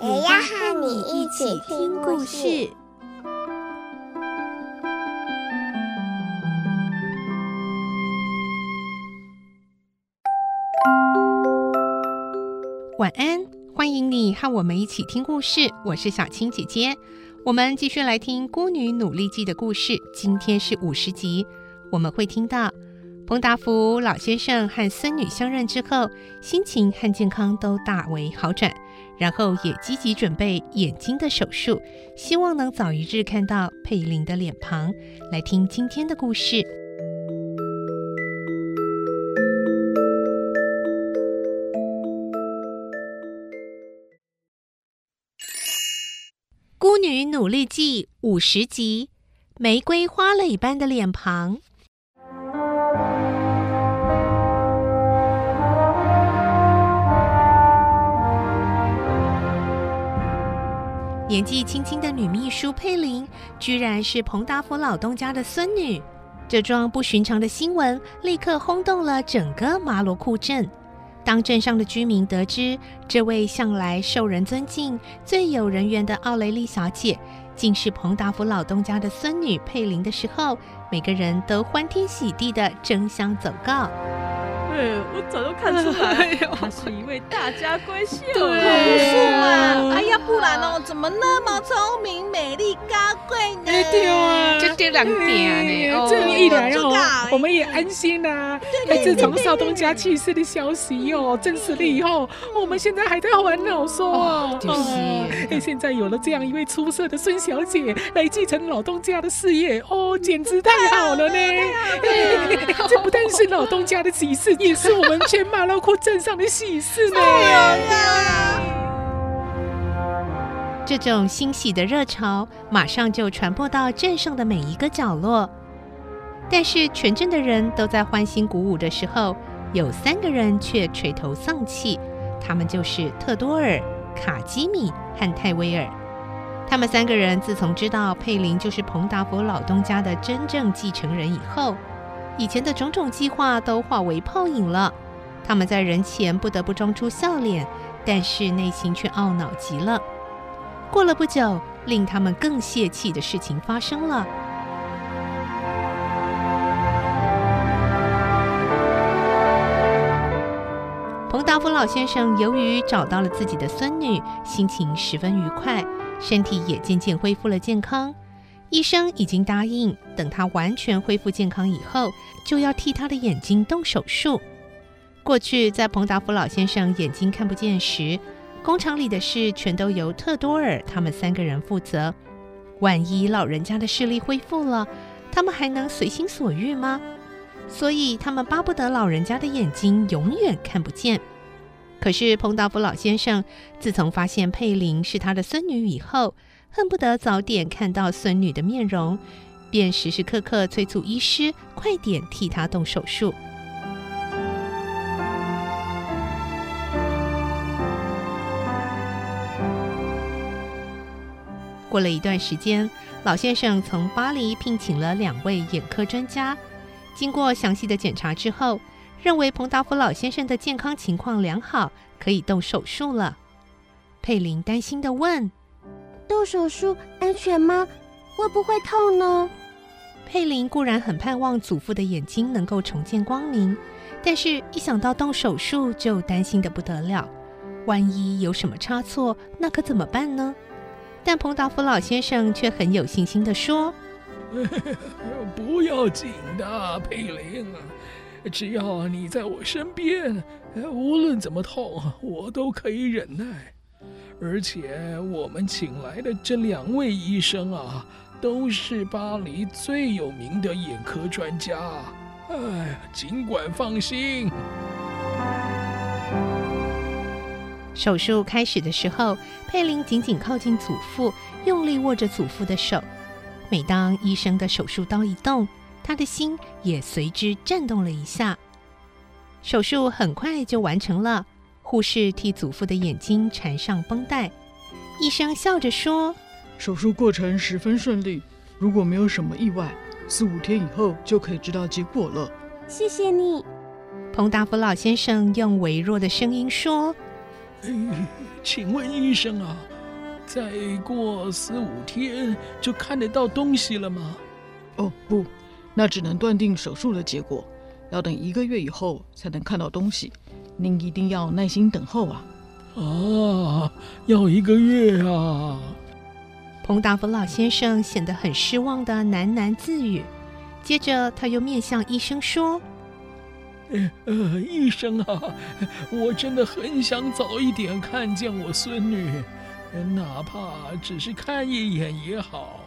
也要和你一起听故事。晚安，欢迎你和我们一起听故事。我是小青姐姐，我们继续来听《孤女努力记》的故事。今天是五十集，我们会听到彭达福老先生和孙女相认之后，心情和健康都大为好转，然后也积极准备眼睛的手术，希望能早一日看到佩林的脸庞。来听今天的故事。《孤女努力记》五十集，玫瑰花蕾般的脸庞。年纪轻轻的女秘书佩林，居然是彭达福老东家的孙女。这桩不寻常的新闻立刻轰动了整个马罗库镇。当镇上的居民得知这位向来受人尊敬、最有人缘的奥雷利小姐，竟是彭达福老东家的孙女佩林的时候，每个人都欢天喜地地争相走告。对，我早就看出来，她是一位大家闺秀。对，不是嘛？哎呀，不然哦，怎么那么聪明、美丽、高贵呢？对啊，就这两点呢。这一来哦，我们也安心啦。哎，自从少东家去世的消息哟证实了以后，我们现在还在烦恼说，就是，哎，现在有了这样一位出色的孙小姐来继承老东家的事业，哦，简直太好了呢！这不但是老东家的喜事。也是我们全马拉库镇上的喜事呢！这种欣喜的热潮马上就传播到镇上的每一个角落。但是全镇的人都在欢欣鼓舞的时候，有三个人却垂头丧气。他们就是特多尔、卡基米和泰威尔。他们三个人自从知道佩林就是彭达佛老东家的真正继承人以后，以前的种种计划都化为泡影了，他们在人前不得不装出笑脸，但是内心却懊恼极了。过了不久，令他们更泄气的事情发生了。彭达福老先生由于找到了自己的孙女，心情十分愉快，身体也渐渐恢复了健康。医生已经答应，等他完全恢复健康以后，就要替他的眼睛动手术。过去在彭达福老先生眼睛看不见时，工厂里的事全都由特多尔他们三个人负责。万一老人家的视力恢复了，他们还能随心所欲吗？所以他们巴不得老人家的眼睛永远看不见。可是彭达福老先生自从发现佩玲是他的孙女以后，恨不得早点看到孙女的面容，便时时刻刻催促医师快点替她动手术。过了一段时间，老先生从巴黎聘请了两位眼科专家，经过详细的检查之后，认为彭达福老先生的健康情况良好，可以动手术了。佩林担心的问。动手术安全吗？会不会痛呢？佩林固然很盼望祖父的眼睛能够重见光明，但是一想到动手术就担心的不得了。万一有什么差错，那可怎么办呢？但彭达福老先生却很有信心地说：“ 不要紧的，佩玲，只要你在我身边，无论怎么痛，我都可以忍耐。”而且我们请来的这两位医生啊，都是巴黎最有名的眼科专家。哎，尽管放心。手术开始的时候，佩玲紧紧靠近祖父，用力握着祖父的手。每当医生的手术刀一动，他的心也随之震动了一下。手术很快就完成了，护士替祖父的眼睛缠上绷带。医生笑着说：“手术过程十分顺利，如果没有什么意外，四五天以后就可以知道结果了。”谢谢你，彭达福老先生用微弱的声音说。哎，请问医生啊，再过四五天就看得到东西了吗？哦，不，那只能断定手术的结果，要等一个月以后才能看到东西。您一定要耐心等候啊！啊，要一个月啊！彭达福老先生显得很失望的喃喃自语，接着他又面向医生说。呃呃，医生啊，我真的很想早一点看见我孙女，哪怕只是看一眼也好。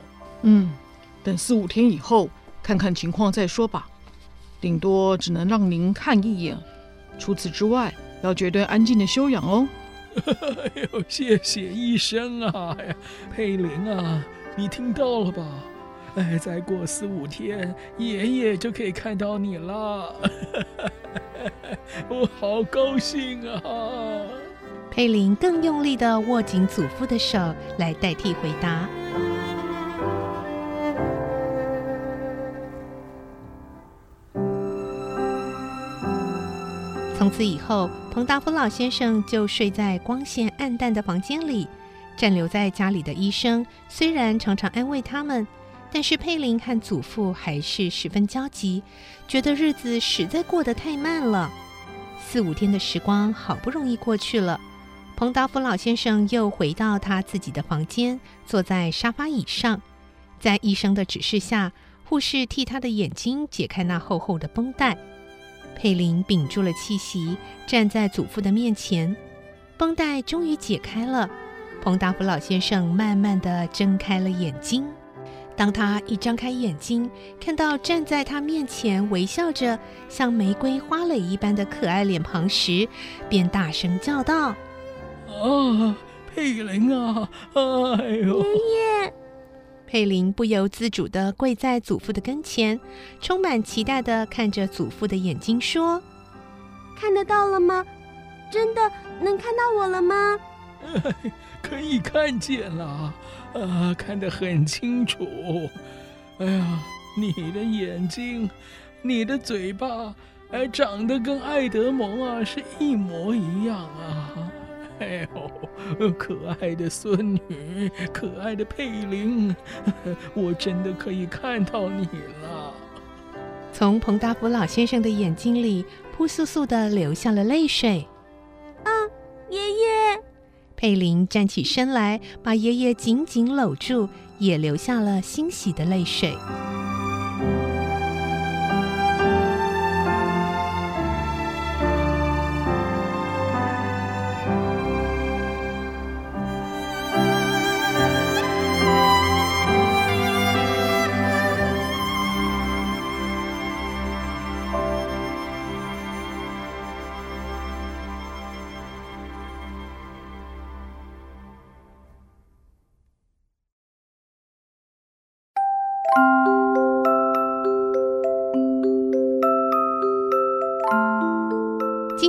嗯，等四五天以后看看情况再说吧，顶多只能让您看一眼，除此之外要绝对安静的休养哦。哎呦，谢谢医生啊！佩玲啊，你听到了吧？哎，再过四五天，爷爷就可以看到你了，我好高兴啊！佩林更用力的握紧祖父的手，来代替回答。从此以后，彭达夫老先生就睡在光线暗淡的房间里。暂留在家里的医生虽然常常安慰他们。但是佩林和祖父还是十分焦急，觉得日子实在过得太慢了。四五天的时光好不容易过去了，彭达福老先生又回到他自己的房间，坐在沙发椅上，在医生的指示下，护士替他的眼睛解开那厚厚的绷带。佩林屏住了气息，站在祖父的面前，绷带终于解开了。彭达福老先生慢慢地睁开了眼睛。当他一张开眼睛，看到站在他面前微笑着、像玫瑰花蕾一般的可爱脸庞时，便大声叫道：“啊，佩林啊，哎呦！”爷爷，佩林不由自主的跪在祖父的跟前，充满期待的看着祖父的眼睛，说：“看得到了吗？真的能看到我了吗？” 可以看见了。啊，看得很清楚。哎呀，你的眼睛，你的嘴巴，哎，长得跟爱德蒙啊是一模一样啊！哎呦，可爱的孙女，可爱的佩玲，我真的可以看到你了。从彭大福老先生的眼睛里扑簌簌地流下了泪水。啊，爷爷。佩玲站起身来，把爷爷紧紧搂住，也流下了欣喜的泪水。